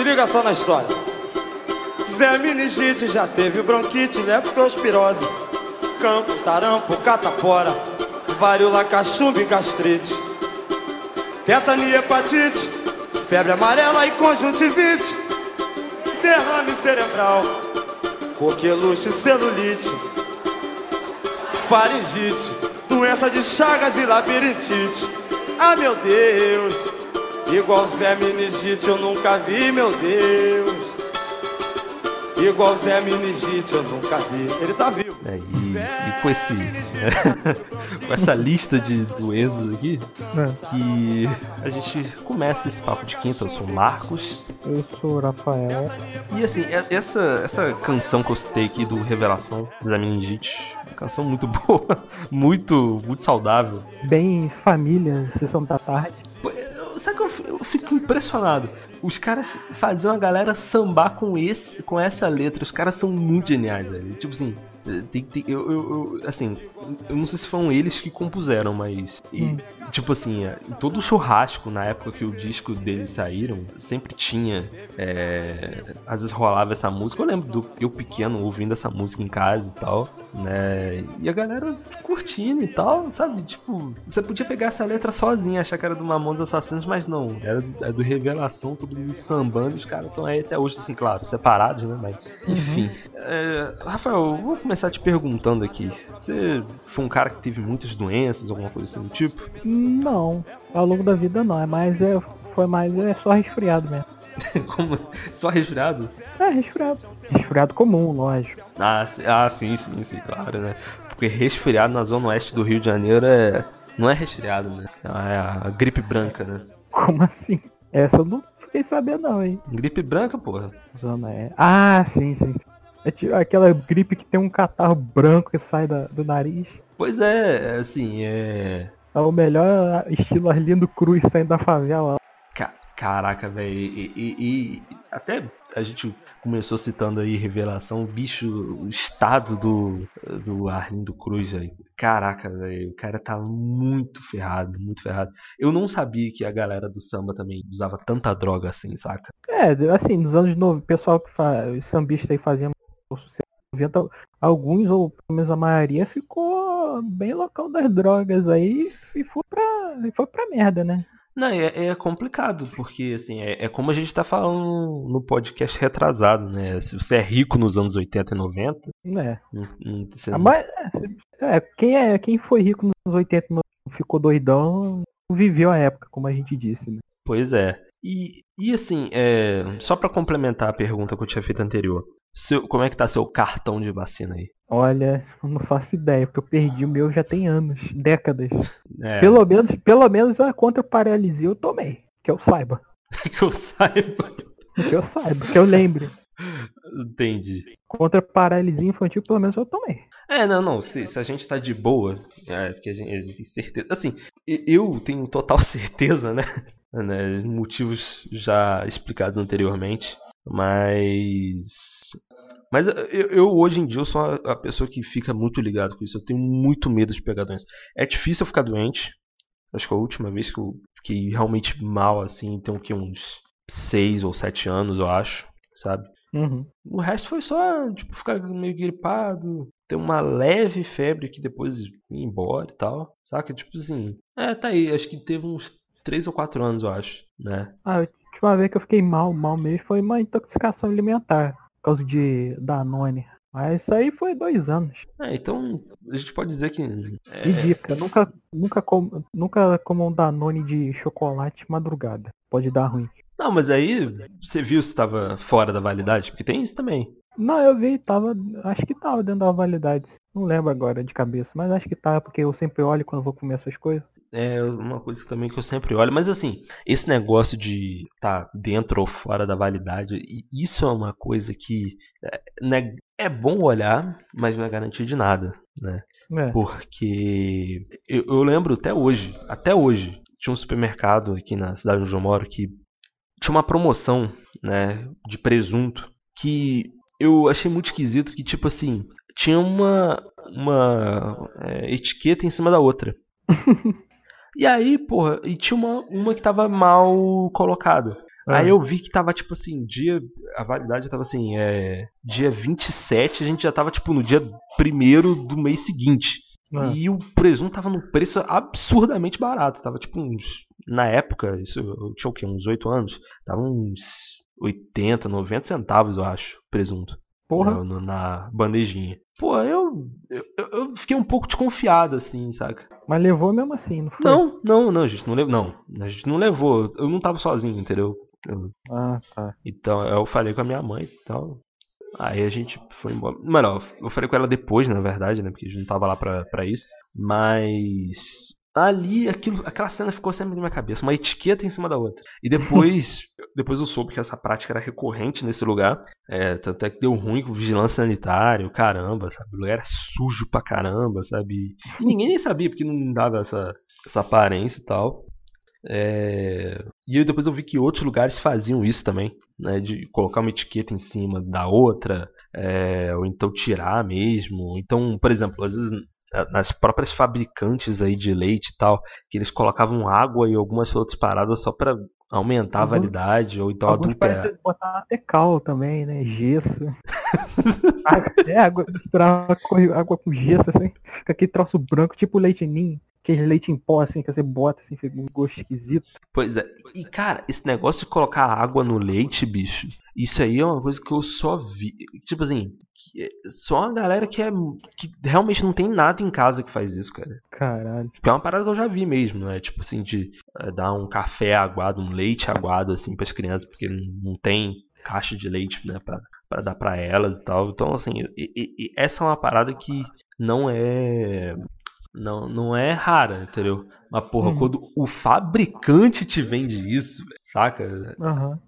Se liga só na história. Zé meningite já teve bronquite, leptospirose, campo, sarampo, catapora, varíola, cachumba e gastrite, tetania, hepatite, febre amarela e conjuntivite, derrame cerebral, coqueluche, celulite, faringite, doença de chagas e labirintite. Ah, meu Deus, igual Zé meningite eu nunca vi, meu Deus. Igual Zé Meningite, eu nunca vi. Ele tá vivo. É, e, e, com esse. com essa lista de doenças aqui, é. que a gente começa esse papo de quinta. Eu sou o Marcos. Eu sou o Rafael. E assim, essa, essa canção que eu citei aqui do Revelação, Zé Meningite, uma canção muito boa, muito, muito saudável. Bem família, sessão da tarde. Eu, fico impressionado? Os caras faziam a galera sambar com esse, com essa letra. Os caras são muito geniais, velho. Tipo assim, tem, tem, eu, eu, eu, assim, eu não sei se foram eles que compuseram, mas. E, hum. Tipo assim, é, todo churrasco na época que o disco deles saíram, sempre tinha. É, às vezes rolava essa música. Eu lembro do eu pequeno ouvindo essa música em casa e tal, né? E a galera curtindo e tal, sabe? Tipo, você podia pegar essa letra sozinha, achar que era do Mamonas Assassinos, mas não. Era do, é do Revelação, todo mundo sambando. Os caras estão aí até hoje, assim, claro, separados, né? Mas, uhum. enfim. Uhum. É, Rafael, vou começar te perguntando aqui. Você foi um cara que teve muitas doenças, alguma coisa assim do tipo? Não, ao longo da vida não, é mais é, foi mais é só resfriado mesmo. Como? Só resfriado? É, resfriado. Resfriado comum, lógico. Ah, ah, sim, sim, sim, claro, né? Porque resfriado na zona oeste do Rio de Janeiro é. Não é resfriado, né? É a gripe branca, né? Como assim? Essa eu não fiquei sabendo não, hein? Gripe branca, porra. Zona é. Ah, sim, sim. É tipo aquela gripe que tem um catarro branco que sai da, do nariz. Pois é, assim, é. É o melhor estilo Arlindo Cruz saindo da favela. Caraca, velho. E, e, e, até a gente começou citando aí Revelação, bicho, o estado do, do Arlindo Cruz, velho. Caraca, velho. O cara tá muito ferrado, muito ferrado. Eu não sabia que a galera do samba também usava tanta droga assim, saca? É, assim, nos anos 90, o pessoal que faz, os sambistas aí faziam 90, alguns, ou pelo menos a maioria, ficou bem local das drogas aí e foi pra, foi pra merda, né? Não, é, é complicado, porque assim, é, é, como a gente tá falando no podcast retrasado, né? Se você é rico nos anos 80 e 90. É. Não, não, você... Mas, é, quem, é, quem foi rico nos anos 80 e 90 ficou doidão, viveu a época, como a gente disse, né? Pois é. E, e assim, é, só para complementar a pergunta que eu tinha feito anterior, seu, como é que tá seu cartão de vacina aí? Olha, eu não faço ideia, porque eu perdi o meu já tem anos, décadas. É. Pelo menos, pelo menos a contra paralisia eu tomei, que eu saiba. que eu saiba. Que eu saiba, que eu lembre. Entendi. Contra paralisia infantil, pelo menos eu tomei. É, não, não. Se, se a gente tá de boa, é, porque a gente, a gente tem certeza. Assim, eu tenho total certeza, né? né? Motivos já explicados anteriormente. Mas. Mas eu, eu, hoje em dia eu sou a, pessoa que fica muito ligado com isso. Eu tenho muito medo de pegar doença. É difícil eu ficar doente. Acho que a última vez que eu fiquei realmente mal assim, tem que uns 6 ou 7 anos, eu acho, sabe? Uhum. O resto foi só, tipo, ficar meio gripado, ter uma leve febre que depois ir embora e tal. Saca? Tipo assim. É, tá aí. Acho que teve uns 3 ou 4 anos, eu acho, né? Ah, última vez que eu fiquei mal, mal mesmo, foi uma intoxicação alimentar, por causa de Danone. Mas isso aí foi dois anos. É, então a gente pode dizer que. É... E dica, nunca, nunca, com, nunca comam um Danone de chocolate madrugada. Pode dar ruim. Não, mas aí você viu se estava fora da validade? Porque tem isso também. Não, eu vi, tava. Acho que tava dentro da validade. Não lembro agora de cabeça, mas acho que tá, porque eu sempre olho quando vou comer essas coisas é uma coisa também que eu sempre olho. Mas assim, esse negócio de estar tá dentro ou fora da validade, isso é uma coisa que é, né, é bom olhar, mas não é garantia de nada, né? É. Porque eu, eu, lembro até hoje, até hoje, tinha um supermercado aqui na cidade onde eu moro que tinha uma promoção, né, de presunto que eu achei muito esquisito que tipo assim tinha uma uma é, etiqueta em cima da outra. E aí, porra, e tinha uma, uma que tava mal colocada. Aí eu vi que tava, tipo assim, dia. A validade tava assim, é. Dia 27, a gente já tava, tipo, no dia primeiro do mês seguinte. Ah. E o presunto tava num preço absurdamente barato. Tava, tipo, uns. Na época, isso eu tinha o quê? Uns 8 anos? Tava uns 80, 90 centavos, eu acho, presunto. Porra. No- na bandejinha. Pô, eu, eu. Eu fiquei um pouco desconfiado, assim, saca? Mas levou mesmo assim, não foi? Não, não, não, a gente não levou. Não, a gente não levou. Eu não tava sozinho, entendeu? Eu- Ah, tá. então eu falei com a minha mãe e tal. Aí a gente foi embora. Melhor, eu falei com ela depois, na verdade, né? Porque a gente não tava lá pra, pra isso. Mas. Ali, aquilo, aquela cena ficou sempre na minha cabeça, uma etiqueta em cima da outra. E depois, depois eu soube que essa prática era recorrente nesse lugar. É, tanto é que deu ruim com vigilância sanitária, caramba, sabe? O lugar era sujo pra caramba, sabe? E ninguém nem sabia, porque não dava essa, essa aparência e tal. É, E depois eu vi que outros lugares faziam isso também, né? De colocar uma etiqueta em cima da outra, é, ou então tirar mesmo. Então, por exemplo, às vezes nas próprias fabricantes aí de leite e tal, que eles colocavam água e algumas outras paradas só pra aumentar a Alguns- validade ou então adulterar. botar até cal também, né? Gesso. água, é, água, misturar com, água com gesso, assim. Com aquele troço branco, tipo leite ninho. Aquele leite em pó, assim, que você bota, assim, fica um gosto esquisito. Pois é. E cara, esse negócio de colocar água no leite, bicho, isso aí é uma coisa que eu só vi. Tipo assim, é só a galera que é. que realmente não tem nada em casa que faz isso, cara. Caralho. Porque é uma parada que eu já vi mesmo, né? Tipo assim, de eh, dar um café aguado, um leite aguado, assim, pras crianças, porque não tem caixa de leite, né, pra, pra dar pra elas e tal. Então, assim, e- e- e essa é uma parada que não é. Não, não é rara, entendeu? Mas, porra, Uhum. quando o fabricante te vende isso, saca? Aham.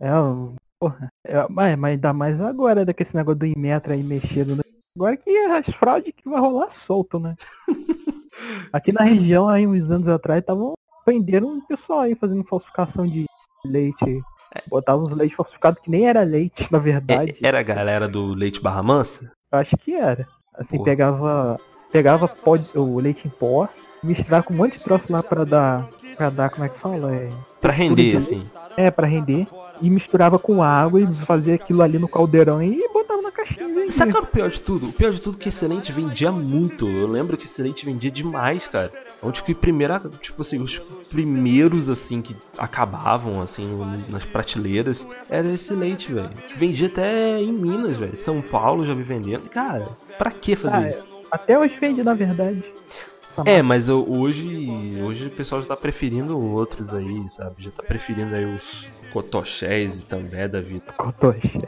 É, o- porra. É, mas, mas ainda mais agora, daquele negócio do Inmetra aí mexido. Né? Agora que as fraudes que vai rolar solto, né? Aqui na região, aí uns anos atrás, estavam prendendo um pessoal aí fazendo falsificação de leite. Botavam uns leite falsificados que nem era leite, na verdade. É- era a galera do Leite Barra Mansa? Eu acho que era. Assim, Porra. pegava. Pegava pó de- o leite em pó, misturava com um monte de troço lá pra dar. Pra dar, como é que fala? É, Pra render, de assim. é pra render. E misturava com água e fazia aquilo ali no caldeirão e botava na caixinha. e vendia. Sabe qual é o pior de tudo? O pior de tudo é que Excelente vendia muito. Eu lembro que Excelente vendia demais, cara. Onde que primeira, tipo assim, os primeiros assim que acabavam assim nas prateleiras era Excelente, velho. Que Vendia até em Minas, velho. São Paulo já vi vendendo. Cara, pra que fazer Ah, isso? Até hoje vende, na verdade. Essa É, mas eu- hoje, hoje o pessoal já tá preferindo outros aí, sabe? Já tá preferindo aí os cotochés e também da vida. Cotoche.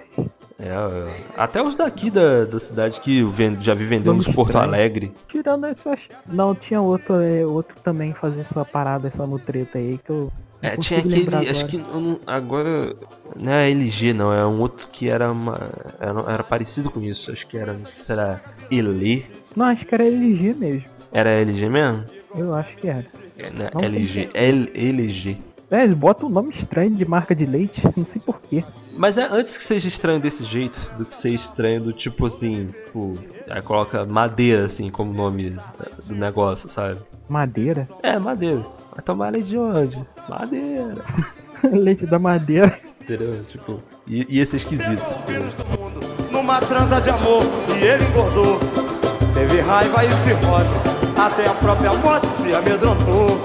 É, até os daqui da, da cidade que já vi vendendo nos Porto estranho. Alegre. Tirando essa. Não, tinha outro, é, outro também fazia essa parada, essa mutreta aí que eu. É, tinha aquele. Acho agora. que não- agora. Não é LG, não. É um outro que era uma. Era, era parecido com isso. Acho que era. Não sei se era Elê. Não, acho que era LG mesmo. Era LG mesmo? Eu acho que era. É, né? LG. L, LG. É, eles botam um nome estranho de marca de leite, não sei porquê. Mas é antes que seja estranho desse jeito, do que ser estranho do tipo assim, tipo, aí coloca madeira assim como nome do negócio, sabe? Madeira? É, madeira. Vai tomar leite de onde? Madeira. leite da madeira. Entendeu? Tipo, i- ia ser esquisito. Numa transa de amor e ele engordou. Teve raiva e cirrose, até a própria morte se amedrontou.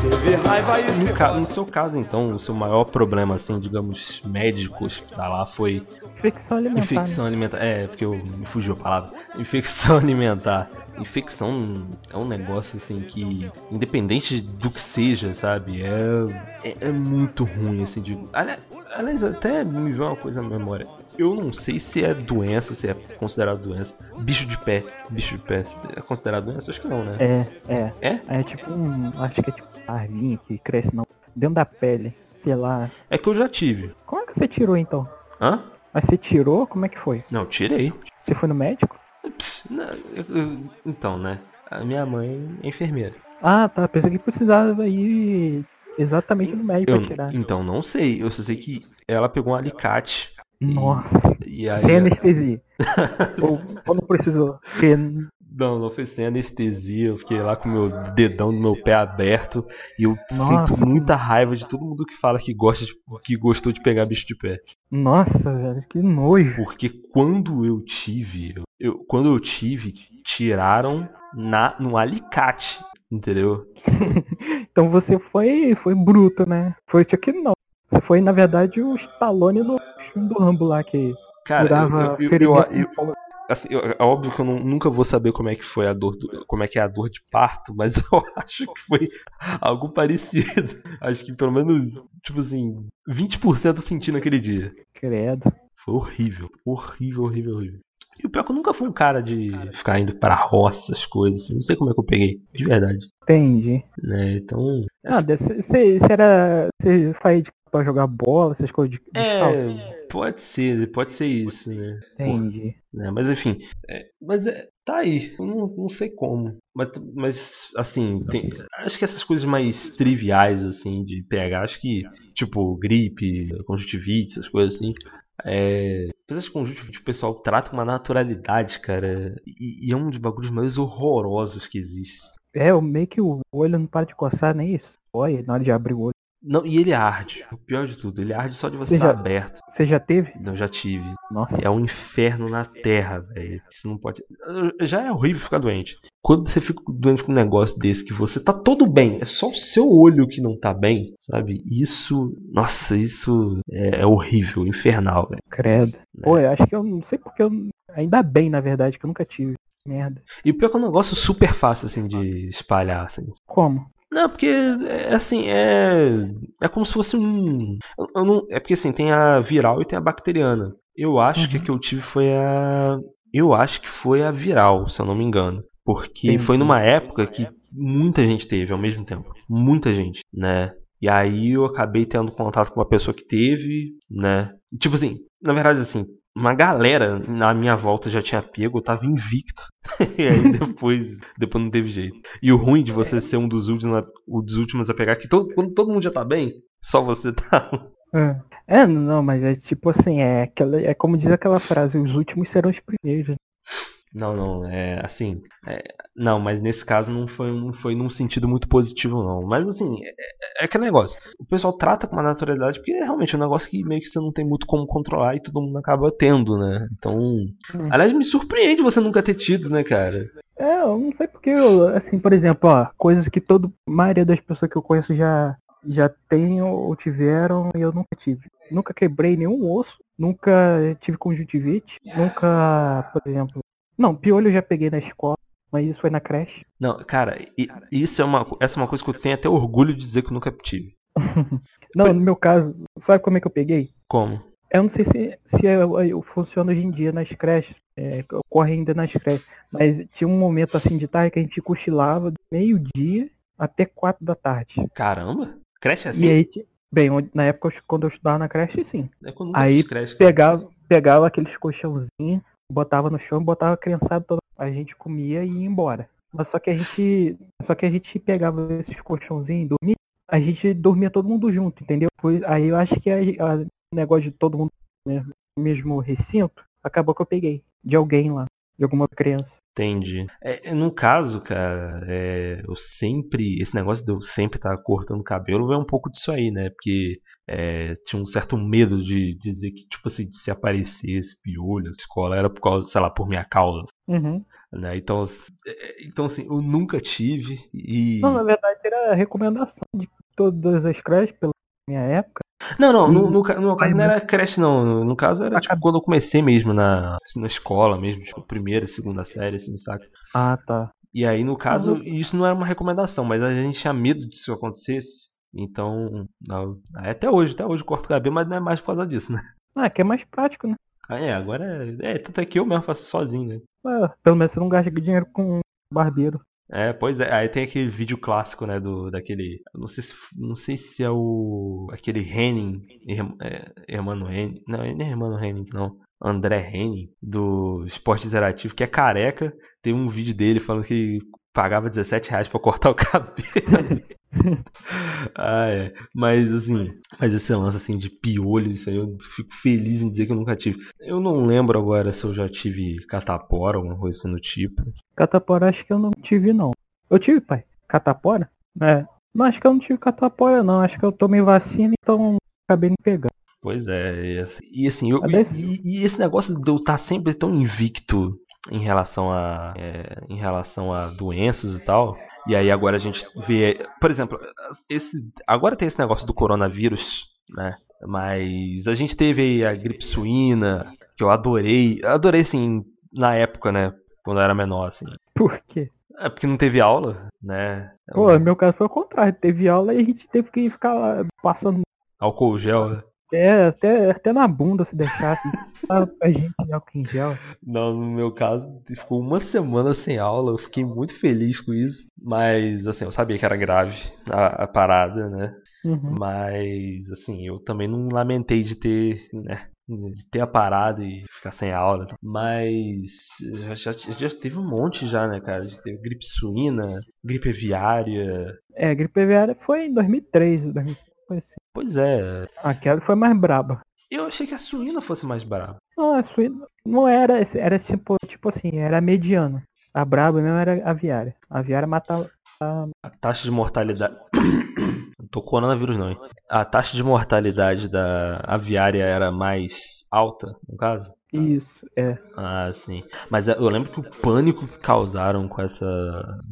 Teve raiva e No, cirrose. ca- no seu caso, então, o seu maior problema, assim, digamos, médicos pra lá foi Infecção alimentar. né? infecção alimentar. É, porque eu me fugiu a palavra. Infecção alimentar. Infecção é um negócio, assim, que, independente do que seja, sabe, é, é, é muito ruim, assim, de. ali- Aliás, até me veio uma coisa na memória. Eu não sei se é doença, se é considerado doença. Bicho de pé. Bicho de pé. É considerado doença? Acho que não, né? É, é. É? É tipo um. Acho que é tipo arvinha que cresce não. Dentro da pele. Sei lá. É que eu já tive. Como é que você tirou então? Hã? Mas você tirou? Como é que foi? Não, tirei. Você foi no médico? Pss, não, eu- eu- então, né? A minha mãe é enfermeira. Ah, tá. Pensei que precisava ir exatamente no médico Eu, pra tirar. então, não sei. Eu só sei que ela pegou um alicate. Nossa, E aí. sem anestesia. ou, ou não precisou? Porque Não, não foi sem anestesia. Eu fiquei lá com meu dedão no meu pé aberto. E eu Nossa. sinto muita raiva de todo mundo que fala que, gosta de- que gostou de pegar bicho de pé. Nossa, velho, que nojo. Porque quando eu tive. eu- quando eu tive, tiraram na, no alicate. Entendeu? Então você foi, foi bruto, né? Foi Chuck não. Você foi, na verdade, o Stallone do filme do Rambo lá, que Cara, curava eu, eu, eu, eu- assim, é óbvio que eu não- nunca vou saber como é que foi a dor, do- como é que é a dor de parto, mas eu acho que foi algo parecido. Acho que pelo menos, tipo assim, 20% eu senti naquele dia. Credo. Foi horrível, horrível, horrível, horrível. E o pior é que eu nunca fui um cara de ficar indo pra roça, essas coisas. assim. Não sei como é que eu peguei, de verdade. Entendi. Né? Então. Ah, você, você era. Você saía de pra jogar bola, essas coisas de. É, pode ser, pode ser isso, né? Entendi. né? Mas enfim, é, mas é, tá aí, eu não, não sei como. Mas, mas assim, tem- acho que essas coisas mais triviais, assim, de pegar, acho que, tipo, gripe, conjuntivite, essas coisas assim. É, apesar de conjuntivite, o pessoal trata com uma naturalidade, cara, e, e é um dos bagulhos mais horrorosos que existe. É, meio que o olho não para de coçar, nem isso. Olha, na hora de abrir o olho. Não, e ele arde, o pior de tudo, ele arde só de você Você estar já- aberto. Você já teve? Eu já tive. Nossa. É um inferno na terra, velho. Você não pode. Já é horrível ficar doente. Quando você fica doente com um negócio desse que você tá todo bem, é só o seu olho que não tá bem, sabe? Isso. Nossa, isso é, é horrível, infernal, velho. Credo. Pô, eu acho que eu não sei porque eu. Ainda bem, na verdade, que eu nunca tive. Merda. E o pior é que é um negócio super fácil, assim, de espalhar, assim. Como? Não, porque é assim, é. É como se fosse um. eu- não, é porque assim, tem a viral e tem a bacteriana. Eu acho que a Uhum. que eu tive foi a. Eu acho que foi a viral, se eu não me engano. Porque Entendi. foi numa época que muita gente teve ao mesmo tempo. Muita gente, né? E aí eu acabei tendo contato com uma pessoa que teve, né? E, Tipo assim, na verdade assim, uma galera na minha volta já tinha pego, eu tava invicto. e aí depois, depois não teve jeito. E o ruim de você ser um dos últimos, a- um dos últimos a pegar, que todo, quando todo mundo já tá bem, só você tá. É. É, não, mas é tipo assim, é, aquela, é como diz aquela frase, os últimos serão os primeiros. Não, não, é assim. é, não, mas nesse caso não foi, não foi num sentido muito positivo, não. Mas assim, é, é aquele negócio. O pessoal trata com uma naturalidade porque é realmente um negócio que meio que você não tem muito como controlar e todo mundo acaba tendo, né? Então. Aliás, me surpreende você nunca ter tido, né, cara? É, eu não sei porque, eu, assim, por exemplo, ó, coisas que toda maioria das pessoas que eu conheço já, já tem ou tiveram e eu nunca tive. Nunca quebrei nenhum osso, nunca tive conjuntivite, nunca, por exemplo. Não, piolho eu já peguei na escola, mas isso foi na creche. Não, cara, e- isso é uma, essa é uma coisa que eu tenho até orgulho de dizer que eu nunca tive. Não, no meu caso, sabe como é que eu peguei? Como? Eu não sei se, se é, é, funciona hoje em dia nas creches, é, ocorre ainda nas creches, mas tinha um momento assim de tarde que a gente cochilava meio-dia até quatro da tarde. Caramba? Creche assim? E aí, bem, na época eu- quando eu estudava na creche, sim. É eu aí creche. Pegava, pegava aqueles colchãozinhos, botava no chão, botava a criançada toda, a gente comia e ia embora. Mas só que a gente, só que a gente pegava esses colchãozinhos e dormia, a gente dormia todo mundo junto, entendeu? Aí eu acho que o negócio de todo mundo né, no mesmo recinto, acabou que eu peguei de alguém lá, de alguma criança. Entendi. É, é, no caso, cara, é, eu sempre. Esse negócio de eu sempre estar cortando o cabelo é um pouco disso aí, né? Porque é, tinha um certo medo de dizer que, tipo assim, de se aparecesse piolho na escola era por causa, sei lá, por minha causa. Uhum. Né? Então, é, então, assim, eu nunca tive e. Não, na verdade era a recomendação de todas as creches pela minha época. Não, não, no, no, no caso não era creche, não. No, no caso era tipo quando eu comecei mesmo na, na escola mesmo, tipo, primeira, segunda série, assim, saca? Ah, tá. E aí, no caso, Uhum. isso não era uma recomendação, mas a gente tinha medo de isso acontecesse. Então, não, até hoje, até hoje corto o cabelo, mas não é mais por causa disso, né? Ah, que é mais prático, né? Ah, é, agora é. É, tanto é que eu mesmo faço sozinho, né? Ah, pelo menos você não gasta dinheiro com barbeiro. É, pois é, aí tem aquele vídeo clássico, né, do, daquele, não sei se, não sei se é o, aquele Henning, é, Henning, não, ele não é Hermano Henning, não, André Henning, do Esporte Interativo, que é careca, tem um vídeo dele falando que pagava 17 reais pra cortar o cabelo. ah, é. Mas assim, mas esse lance assim de piolho, isso aí eu fico feliz em dizer que eu nunca tive. Eu não lembro agora se eu já tive catapora, alguma coisa assim do tipo. Catapora acho que eu não tive não. Eu tive, pai. Catapora? É. Não, acho que eu não tive catapora não. Acho que eu tomei vacina, então acabei me pegando. Pois é, e assim, e, assim, eu, e, e, esse negócio de eu estar sempre tão invicto em relação a é, em relação a doenças e tal. E aí agora a gente vê, por exemplo, esse agora tem esse negócio do coronavírus, né? Mas a gente teve a gripe suína, que eu adorei, adorei assim na época, né, quando eu era menor assim. Por quê? É porque não teve aula, né? Pô, meu caso foi o contrário, teve aula e a gente teve que ficar passando álcool gel, né? É, até, até na bunda se deixasse. a gente álcool em gel. Não, no meu caso, ficou uma semana sem aula. Eu fiquei muito feliz com isso. Mas, assim, eu sabia que era grave a, a parada, né? Uhum. Mas, assim, eu também não lamentei de ter, né? De ter a parada e ficar sem aula. Mas já, já, já teve um monte já, né, cara? De ter gripe suína, gripe aviária. É, gripe aviária foi em 2003, 2003 foi assim. Pois é. Aquela foi mais braba. Eu achei que a suína fosse mais braba. Não, a suína não era, era tipo, tipo assim, era mediana. A braba mesmo era aviária. A aviária matava. A... a taxa de mortalidade. não tô coronavírus não, hein? A taxa de mortalidade da aviária era mais alta, no caso? Isso, é. Ah, sim. Mas eu lembro que o pânico que causaram com essa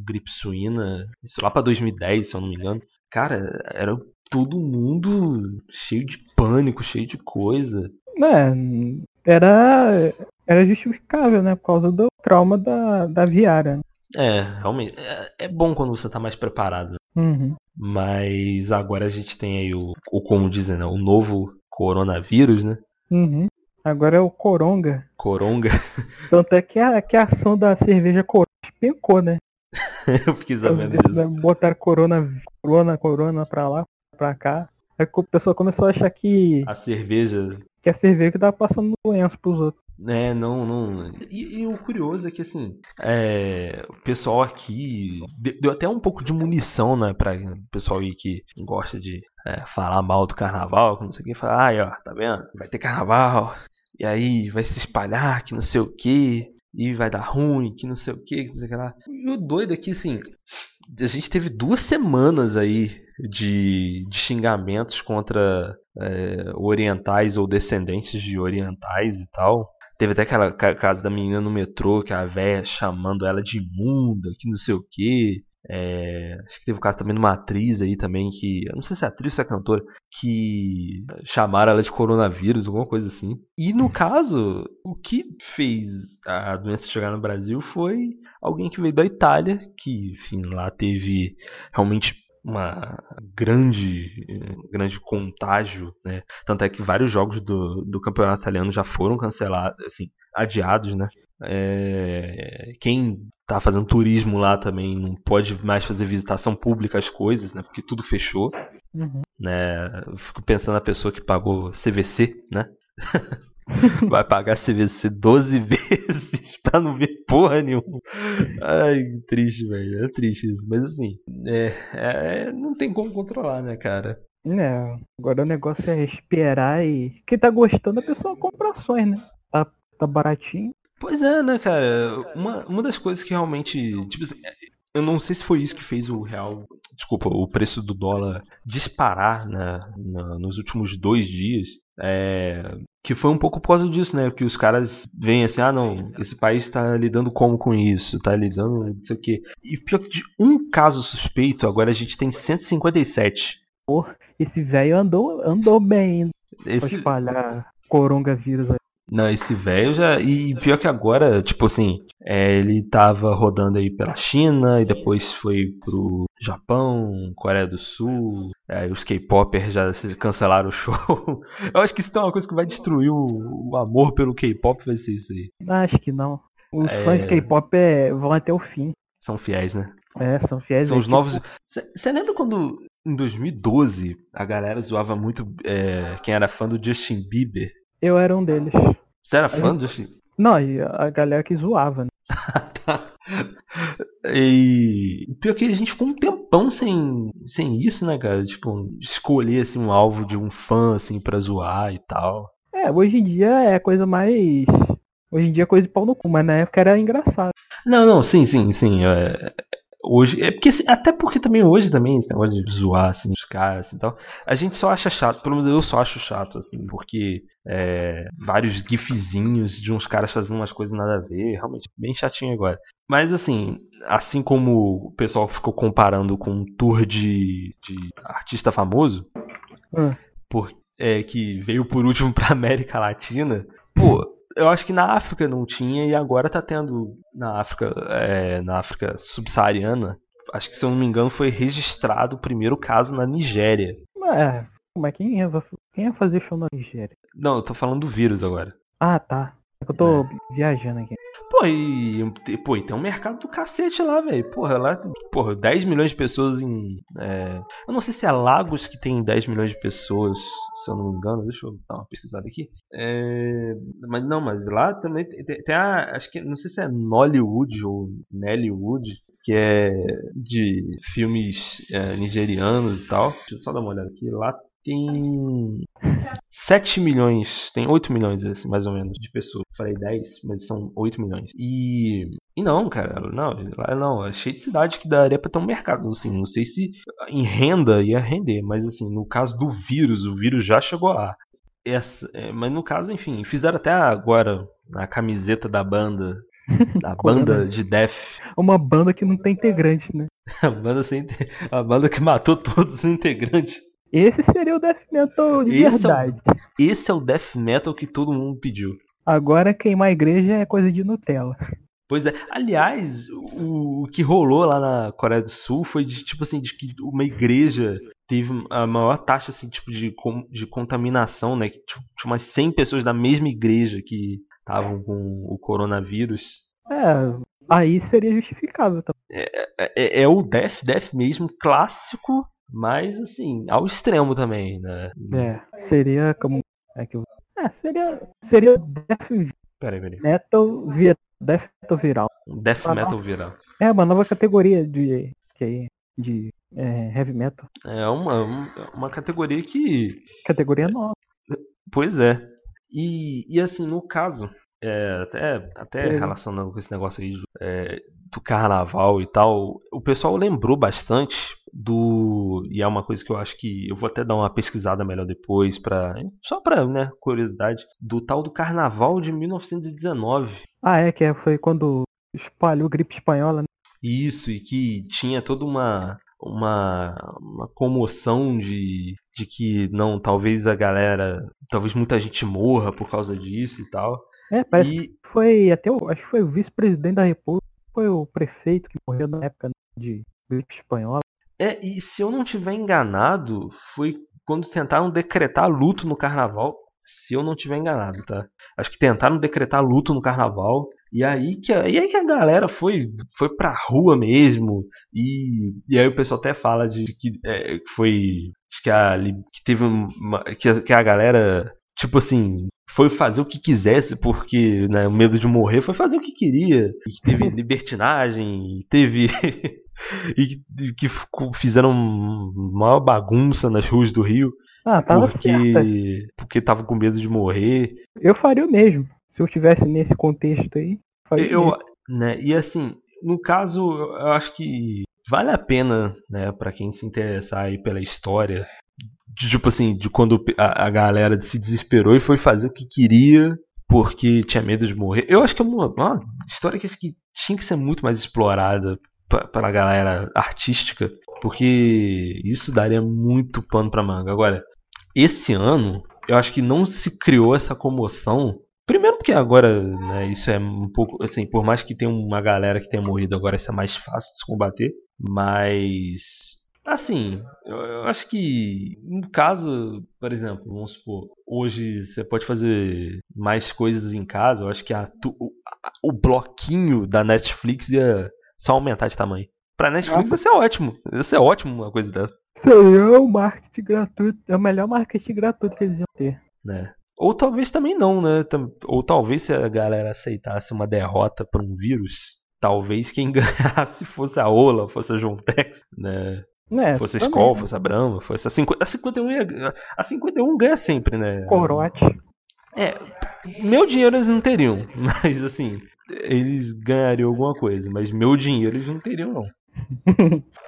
gripe suína, isso lá pra 2010, se eu não me engano, cara, era todo mundo cheio de pânico, cheio de coisa. É, era, era justificável, né? Por causa do trauma da, da viária. É, realmente. É, é bom quando você tá mais preparado. Uhum. Mas agora a gente tem aí o, o como dizem, né? O novo coronavírus, né? Uhum. Agora é o Coronga. Coronga. Tanto é que a, que a ação da cerveja Coronga pencou, né? Eu fiquei sabendo disso. Botaram corona, corona, corona pra lá pra cá. Aí o pessoal começou a achar que. A cerveja. Que a cerveja que tava passando doença pros outros. É, não, não. E, e, o curioso é que assim, é, o pessoal aqui deu até um pouco de munição, né, para o pessoal aí que gosta de é, falar mal do carnaval, não sei o que, falar, ai, ó, tá vendo? Vai ter carnaval, e aí vai se espalhar, que não sei o que, e vai dar ruim, que não sei o que, que não sei o que lá. E o doido aqui, assim, a gente teve duas semanas aí de, de xingamentos contra é, orientais ou descendentes de orientais e tal. Teve até aquela casa da menina no metrô, que a véia chamando ela de imunda, que não sei o que. É, acho que teve o caso também de uma atriz aí também que. Eu não sei se é atriz ou se é cantora. Que chamaram ela de coronavírus, alguma coisa assim. E no caso, o que fez a doença chegar no Brasil foi alguém que veio da Itália, que, enfim, lá teve realmente uma grande grande contágio, né? Tanto é que vários jogos do, do campeonato italiano já foram cancelados, assim, adiados, né? É, quem tá fazendo turismo lá também não pode mais fazer visitação pública às coisas, né? Porque tudo fechou, uhum. né? Eu fico pensando na pessoa que pagou CVC, né? vai pagar CVC 12 vezes pra não ver porra nenhuma. Ai, triste, velho. É triste isso. Mas assim, é, é, não tem como controlar, né, cara? É, agora o negócio é esperar e. Quem tá gostando, a pessoa compra ações, né? Tá, tá baratinho. Pois é, né, cara? Uma, uma das coisas que realmente. Tipo assim, eu não sei se foi isso que fez o real. Desculpa, o preço do dólar disparar né, na, nos últimos dois dias. É, que foi um pouco por causa disso, né? Que os caras veem assim, ah não, esse país está lidando como com isso, tá lidando não sei o quê. E pior que de um caso suspeito, agora a gente tem 157. Porra, esse velho andou, andou bem esse... pra espalhar coronavírus aí. Não, esse velho já. E pior que agora, tipo assim, é, ele tava rodando aí pela China e depois foi pro Japão, Coreia do Sul. É, os K-Popers já cancelaram o show. Eu acho que isso é uma coisa que vai destruir o, o amor pelo K-pop, vai ser isso aí. Acho que não. Os é... fãs de K-pop é, vão até o fim. São fiéis, né? É, são fiéis. São os novos. Você lembra quando em 2012 a galera zoava muito é, quem era fã do Justin Bieber? Eu era um deles. Você era fã do Justin? Não, a galera que zoava, né? tá. E pior que a gente ficou um tempão sem, sem isso, né, cara? Tipo, escolher assim, um alvo de um fã assim pra zoar e tal. É, hoje em dia é coisa mais. Hoje em dia é coisa de pau no cu, mas na época era engraçado. Não, não, sim, sim, sim. É, hoje é porque assim, até porque também hoje também esse negócio de zoar assim os caras assim, tal a gente só acha chato pelo menos eu só acho chato assim porque é, vários gifzinhos de uns caras fazendo umas coisas nada a ver realmente bem chatinho agora mas assim assim como o pessoal ficou comparando com um tour de, de artista famoso Hum. por, é, que veio por último pra América Latina pô eu acho que na África não tinha e agora tá tendo na África, é, na África subsaariana. Acho que se eu não me engano foi registrado o primeiro caso na Nigéria. É, mas quem ia, quem ia fazer show na Nigéria? Não, eu tô falando do vírus agora. Ah, tá. É que eu tô viajando aqui. Pô, e, pô, tem um mercado do cacete lá, velho. Porra, lá, porra, 10 milhões de pessoas em. é, Eu não sei se é Lagos que tem 10 milhões de pessoas, se eu não me engano. Deixa eu dar uma pesquisada aqui. É, Mas não, mas lá também tem, tem- tem a. Acho que. Não sei se é Nollywood ou Nellywood, que é de filmes é, nigerianos e tal. Deixa eu só dar uma olhada aqui. Lá tem 7 milhões, tem 8 milhões, assim, mais ou menos, de pessoas. Falei 10, mas são 8 milhões. E. E não, cara, não, lá não, é cheio de cidade que daria pra ter um mercado, assim, não sei se em renda ia render, mas assim, no caso do vírus, o vírus já chegou lá. Essa, é, mas no caso, enfim, fizeram até agora a camiseta da banda, da banda de death, Uma banda que não tem integrante, né? a banda, sem, a banda que matou todos os integrantes. Esse seria o death metal de Esse é o- verdade. Esse é o death metal que todo mundo pediu. Agora queimar a igreja é coisa de Nutella. Pois é. Aliás, o, o que rolou lá na Coreia do Sul foi de tipo assim, de que uma igreja teve a maior taxa assim, tipo de, de contaminação, né? Que tipo, tinha umas 100 pessoas da mesma igreja que estavam com o coronavírus. É, aí seria justificável também. É, é- é o Death, Death mesmo, clássico, mas assim, ao extremo também, né? É, seria como. É, que é seria. Seria death Peraí, peraí. metal, vi... death metal viral. Death Ah, metal viral. É uma nova categoria de. de, de é, heavy metal. É uma, uma- uma categoria que Categoria nova. Pois é. E, e assim, no caso, é, até, até É. relacionando com esse negócio aí do, é, do carnaval e tal, o pessoal lembrou bastante do. E é uma coisa que eu acho que eu vou até dar uma pesquisada melhor depois, pra, só pra, né, curiosidade, do tal do carnaval de 1919. Ah, é, que é- foi quando espalhou gripe espanhola, né? Isso, e que tinha toda uma, uma, uma comoção de, de que não, talvez a galera, talvez muita gente morra por causa disso e tal. É, parece E, que foi até o. Acho que foi o vice-presidente da república, foi o prefeito que morreu na época né, de gripe espanhola. É, e se eu não tiver enganado, foi quando tentaram decretar luto no carnaval. Se eu não tiver enganado, tá? Acho que tentaram decretar luto no carnaval. E aí que, a- e aí que a galera foi, foi pra rua mesmo. E, e aí o pessoal até fala de que é, foi. de que, a, que teve uma. Que a, que a galera, tipo assim, foi fazer o que quisesse, porque né, o medo de morrer foi fazer o que queria. E que teve libertinagem, teve. E que, fizeram uma bagunça nas ruas do Rio. Ah, tava certa. Porque, porque tava com medo de morrer. Eu faria o mesmo. Se eu estivesse nesse contexto aí. Faria Eu, né, e assim, no caso, eu acho que vale a pena, né, para quem se interessar aí pela história, de, tipo assim, de quando a, a galera se desesperou e foi fazer o que queria porque tinha medo de morrer. Eu acho que é uma, uma história que acho que tinha que ser muito mais explorada pa- pela galera artística, porque isso daria muito pano pra manga. Agora, esse ano, eu acho que não se criou essa comoção Primeiro porque agora, né, isso é um pouco, assim, por mais que tenha uma galera que tenha morrido agora, isso é mais fácil de se combater, mas, assim, eu, eu acho que, no caso, por exemplo, vamos supor, hoje você pode fazer mais coisas em casa, eu acho que a o, a- o bloquinho da Netflix ia só aumentar de tamanho. Pra Netflix Ah. ia ser ótimo, ia ser ótimo uma coisa dessa, Seria o marketing gratuito. É o melhor marketing gratuito que eles iam ter. né. Ou talvez também não, né? Ou talvez se a galera aceitasse uma derrota para um vírus, talvez quem ganhasse fosse a Ola, fosse a Jontex, né? É, fosse a Skol, né? fosse a Brahma, fosse a 50, a 51 ia- a 51 ganha sempre, né? Corote. É, meu dinheiro eles não teriam, mas assim, eles ganhariam alguma coisa, mas meu dinheiro eles não teriam não.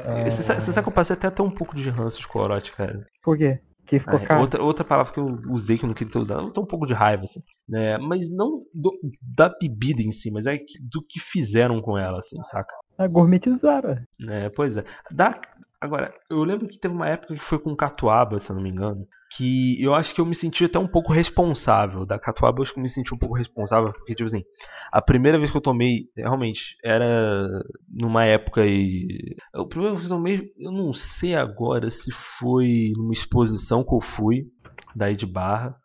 É, Você sabe, você sabe que eu passei até ter um pouco de ranço de corote, cara. Por quê? Que ficou Ah, caro. outra, outra palavra que eu usei que eu não queria ter usado, eu tô um pouco de raiva, assim, né? Mas não do- da bebida em si, mas é do que fizeram com ela, assim, saca? Ah, gourmetizaram. É, pois é. Da, agora, eu lembro que teve uma época que foi com catuaba, se eu não me engano, que eu acho que eu me senti até um pouco responsável. Da catuaba eu acho que eu me senti um pouco responsável, porque, tipo assim, a primeira vez que eu tomei, realmente, era numa época aí. A primeira vez que eu tomei, eu não sei agora se foi numa exposição que eu fui, daí de barra.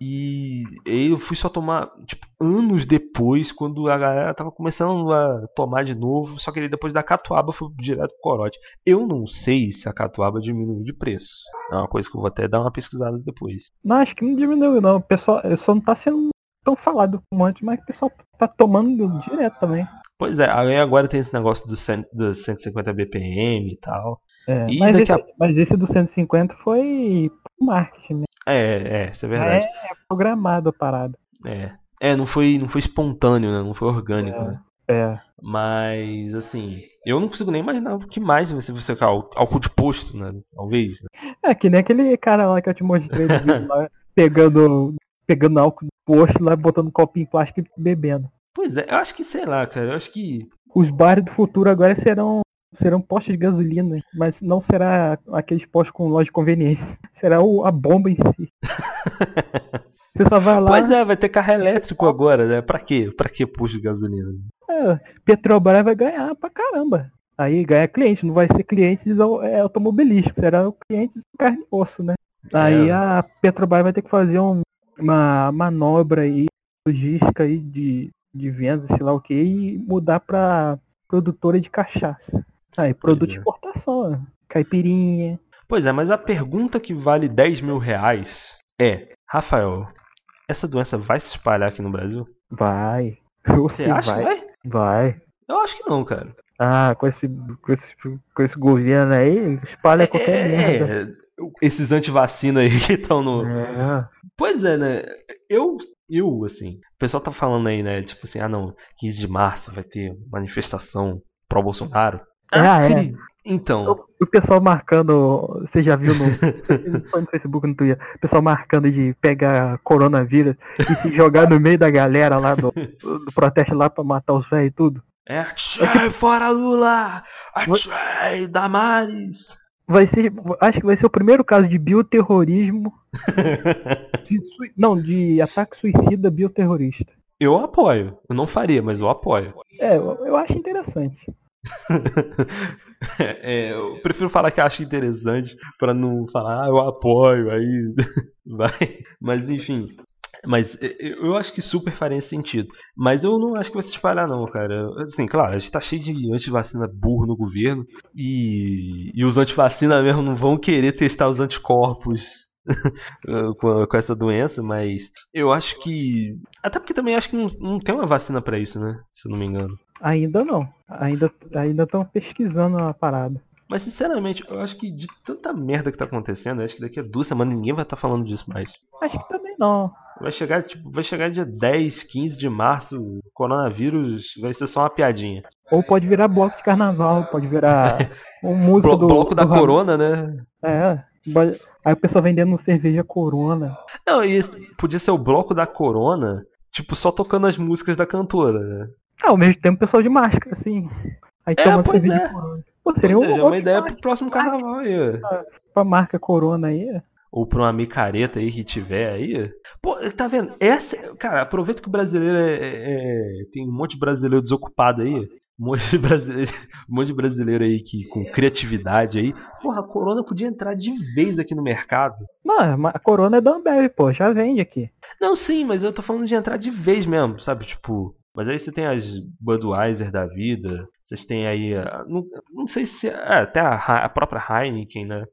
E aí eu fui só tomar, tipo, anos depois, quando a galera tava começando a tomar de novo, só que depois da catuaba foi direto pro corote. Eu não sei se a catuaba diminuiu de preço. É uma coisa que eu vou até dar uma pesquisada depois. Não, acho que não diminuiu, não. O pessoal só não tá sendo tão falado como antes, mas o pessoal tá tomando direto também. Pois é, aí agora tem esse negócio do, dos 150 BPM e tal. É, E mas, daqui esse, a- mas esse do 150 foi pro marketing, né? É, é, isso é verdade. É programado a parada. É. É, não foi, não foi espontâneo, né? Não foi orgânico, É. né? É. Mas, assim, eu não consigo nem imaginar o que mais você você cal- álcool de posto, né? Talvez. né? É que nem aquele cara lá que eu te mostrei do vídeo lá, pegando, pegando álcool do posto lá, botando um copinho em plástico e bebendo. Pois é, eu acho que, sei lá, cara, eu acho que. Os bares do futuro agora serão serão postos de gasolina, mas não será aqueles postos com loja de conveniência. Será o, a bomba em si. Você só vai lá, Pois é, vai ter carro elétrico agora, né? Pra quê? Pra que posto de gasolina? é, Petrobras vai ganhar pra caramba. Aí ganha cliente, não vai ser clientes é, automobilísticos, será o cliente de carne e osso, né? Aí É. a Petrobras vai ter que fazer um- uma manobra aí, logística aí de, de venda, sei lá o que, e mudar pra produtora de cachaça. Aí, produto é. de exportação, né? caipirinha. Pois é, mas a pergunta que vale 10 mil reais é: Rafael, essa doença vai se espalhar aqui no Brasil? Vai. Você acha vai? que vai? Vai. Eu acho que não, cara. Ah, com esse, com esse, com esse governo aí, espalha qualquer merda. É, esses antivacina aí que estão no. É. Pois é, né? Eu, eu, assim, o pessoal tá falando aí, né? Tipo assim, ah não, 15 de março vai ter manifestação pró-Bolsonaro. Ah, é. Acri- Então, O, o pessoal marcando, você já viu no, no Facebook, no Twitter, o pessoal marcando de pegar coronavírus e se jogar no meio da galera lá do, do protesto lá pra matar os velhos e tudo. é Atchai, fora Lula! Atchai, Damares! Vai ser, acho que vai ser o primeiro caso de bioterrorismo, de não, de ataque suicida bioterrorista. Eu apoio. Eu não faria, mas eu apoio. É, eu, eu acho interessante. É, eu prefiro falar que acho interessante pra não falar, ah, eu apoio, aí vai. Mas enfim. Mas eu acho que super faria sentido. Mas eu não acho que vai se espalhar, não, cara. Assim, claro, a gente tá cheio de antivacina burro no governo. E, e os antivacina mesmo não vão querer testar os anticorpos com, com essa doença, mas eu acho que. Até porque também acho que não, não tem uma vacina pra isso, né? Se eu não me engano. Ainda não. Ainda ainda estão pesquisando a parada. Mas sinceramente, eu acho que de tanta merda que tá acontecendo, acho que daqui a duas semanas ninguém vai estar falando disso mais. Acho que também não. Vai chegar, tipo, vai chegar dia 10, 15 de março, o coronavírus vai ser só uma piadinha. Ou pode virar bloco de carnaval, pode virar um do bloco da do corona, né? É. Aí o pessoal vendendo cerveja Corona. Não, e podia ser o bloco da corona, tipo, só tocando as músicas da cantora, né? Ah, ao mesmo tempo o pessoal de máscara, assim. Aí É, toma pois cerveja é. Corona. Pô, seria um seja, é uma ideia marketing pro próximo carnaval aí. ó. pra marca Corona aí. Ou pra uma micareta aí que tiver aí. Pô, tá vendo? Essa. Cara, aproveita que o brasileiro é, é- é- Tem um monte de brasileiro desocupado aí. Um monte de brasileiro, um monte de brasileiro aí que, com criatividade aí. Porra, a Corona podia entrar de vez aqui no mercado. Mano, a Corona é da Ambev, pô, já vende aqui. Não, sim, mas eu tô falando de entrar de vez mesmo, sabe? Tipo. Mas aí você tem as Budweiser da vida. Vocês têm aí. não, não sei se. É, até a, a própria Heineken, né?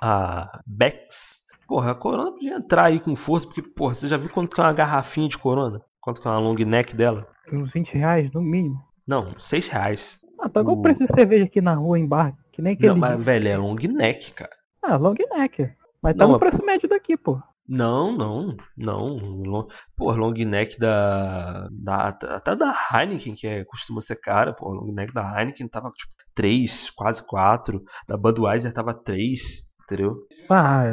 A Bex. Porra, a Corona podia entrar aí com força, porque, porra, você já viu quanto que é uma garrafinha de Corona? Quanto que é uma long neck dela? Uns 20 reais no mínimo. Não, 6 reais. Ah, tá igual O- preço de cerveja aqui na rua em bar. Que nem aquele. Não, mas, velho, é long neck, cara. Ah, long neck. Mas tá Não, no mas- preço médio daqui, pô. Não, não, não. Long, pô, long neck da, da. Até da Heineken, que é, costuma ser cara, pô. Long neck da Heineken tava tipo 3, quase 4. Da Budweiser tava 3, entendeu? Ah,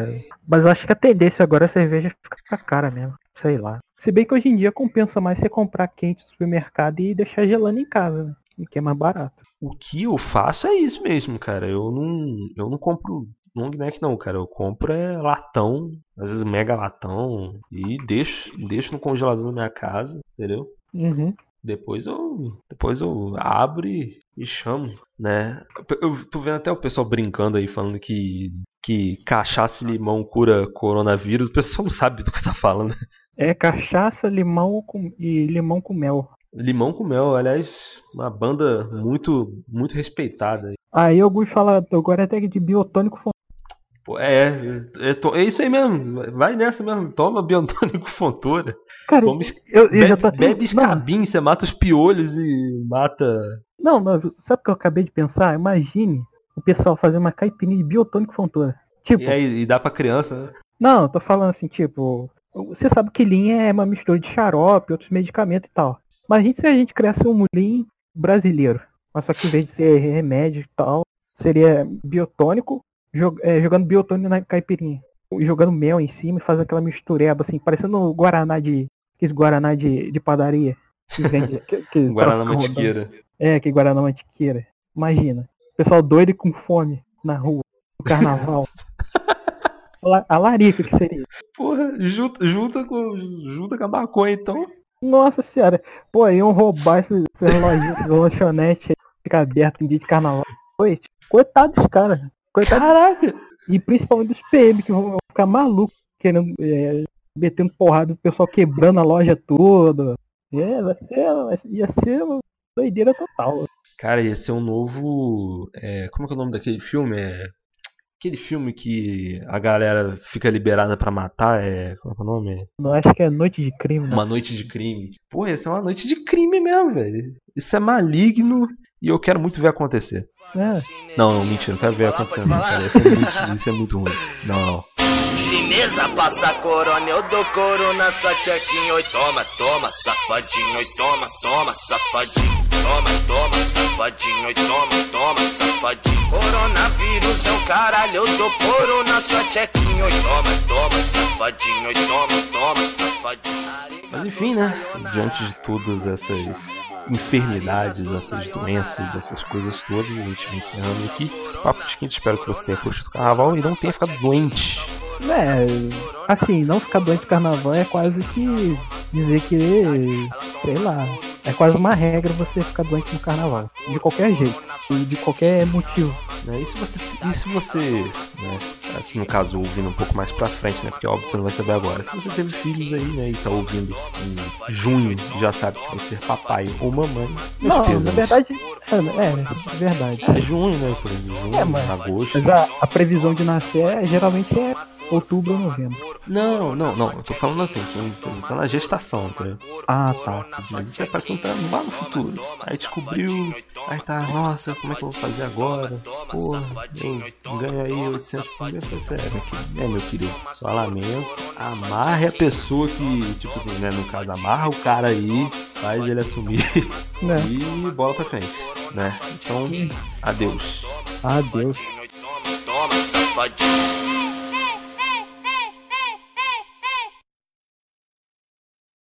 mas eu acho que a tendência agora é a cerveja ficar cara mesmo. Sei lá. Se bem que hoje em dia compensa mais você comprar quente no supermercado e deixar gelando em casa, né? E que é mais barato. O que eu faço é isso mesmo, cara. Eu não, eu não compro long neck não, cara. Eu compro é latão, às vezes mega latão e deixo, deixo no congelador da minha casa, entendeu? Uhum. Depois eu, depois eu abro e, e chamo, né? Eu tô vendo até o pessoal brincando aí falando que que cachaça e limão cura coronavírus. O pessoal não sabe do que tá falando. É cachaça, limão com... e limão com mel. Limão com mel, aliás, uma banda muito muito respeitada. Aí alguns falam agora até que de biotônico é, é, to- é isso aí mesmo. Vai nessa mesmo. Toma biotônico fontoura. Cara, Toma es- eu, eu bebe, tô bebe escabim, você mata os piolhos e mata. não, não, sabe o que eu acabei de pensar? Imagine o pessoal fazer uma caipirinha de biotônico fontoura. Tipo, E aí e dá pra criança, né? Não, tô falando assim, tipo, você sabe que linha é uma mistura de xarope, outros medicamentos e tal. Imagina se a gente criasse um mulim brasileiro. Mas só que em vez de ser remédio e tal, seria biotônico, jo- é, jogando biotônico na caipirinha. E jogando mel em cima e fazendo aquela mistureba, assim, parecendo o Guaraná de. Aqueles Guaraná de, de padaria. Que vende, que, que Guaraná rodando. Mantiqueira. É, que Guaraná Mantiqueira. Imagina. Pessoal doido e com fome na rua, no carnaval. A la- a larica que seria. Porra, junta, junta, com, junta com a maconha então. Nossa senhora. Pô, iam roubar esses, esses lojinhas, esses lanchonetes aí, ficar aberto em dia de carnaval. Noite. Coitado dos caras. Coitado. Caraca! E principalmente dos PM, que vão ficar malucos, querendo, é, metendo porrada, o pessoal quebrando a loja toda. É, vai ser, ia ser uma doideira total. Cara, ia ser um novo. é, como é que é o nome daquele filme? É. Aquele filme que a galera fica liberada pra matar, é. Como é que é o nome? Não acho que é noite de crime, né? Uma noite de crime. Pô, ia ser uma noite de crime mesmo, velho. Isso é maligno e eu quero muito ver acontecer. É. Não, não, mentira, não quero ver acontecendo, não, cara. Isso é muito, isso é muito ruim. Não, não. Chinesa passa corona, eu dou corona, só check-in, oi toma, toma, safadinho, oi toma, toma, safadinho, toma, toma, safadinho, oi toma, toma, safadinho. Coronavírus é o caralho, eu dou corona, só check-in, oi toma, toma, safadinho, oi toma, toma, safadinho. Mas enfim, né? Diante de todas essas enfermidades, essas doenças, essas coisas todas, a gente vai encerrando aqui. Papo de quinta, espero que você tenha curtido o carnaval e não tenha ficado doente. É, assim, não ficar doente no carnaval é quase que dizer que, sei lá, é quase uma regra você ficar doente no carnaval. De qualquer jeito. E de qualquer motivo. Né? E se você, e se você né, assim, no caso, ouvindo um pouco mais pra frente, né? Porque óbvio você não vai saber agora. Se você teve filhos aí, né, e tá ouvindo em junho, já sabe que vai ser papai ou mamãe. Não, na verdade, é, é, é verdade. É junho, né? Por exemplo, junho, É, mas- agosto. Mas a, a previsão de nascer é, geralmente é outubro ou novembro. Não, não, não. Eu tô falando assim, tô, tô na gestação, entendeu? Ah, tá. Mas isso é pra quem tá lá no futuro. Aí descobriu, aí tá, nossa, como é que eu vou fazer agora? Pô, hein, ganha aí 800 por mês. É, querido, é, meu querido, só lamento. Amarre a pessoa que, tipo assim, né, no caso, amarra o cara aí, faz ele assumir Né? e bola pra frente, né? Então, adeus. Adeus. Toma, safadinho.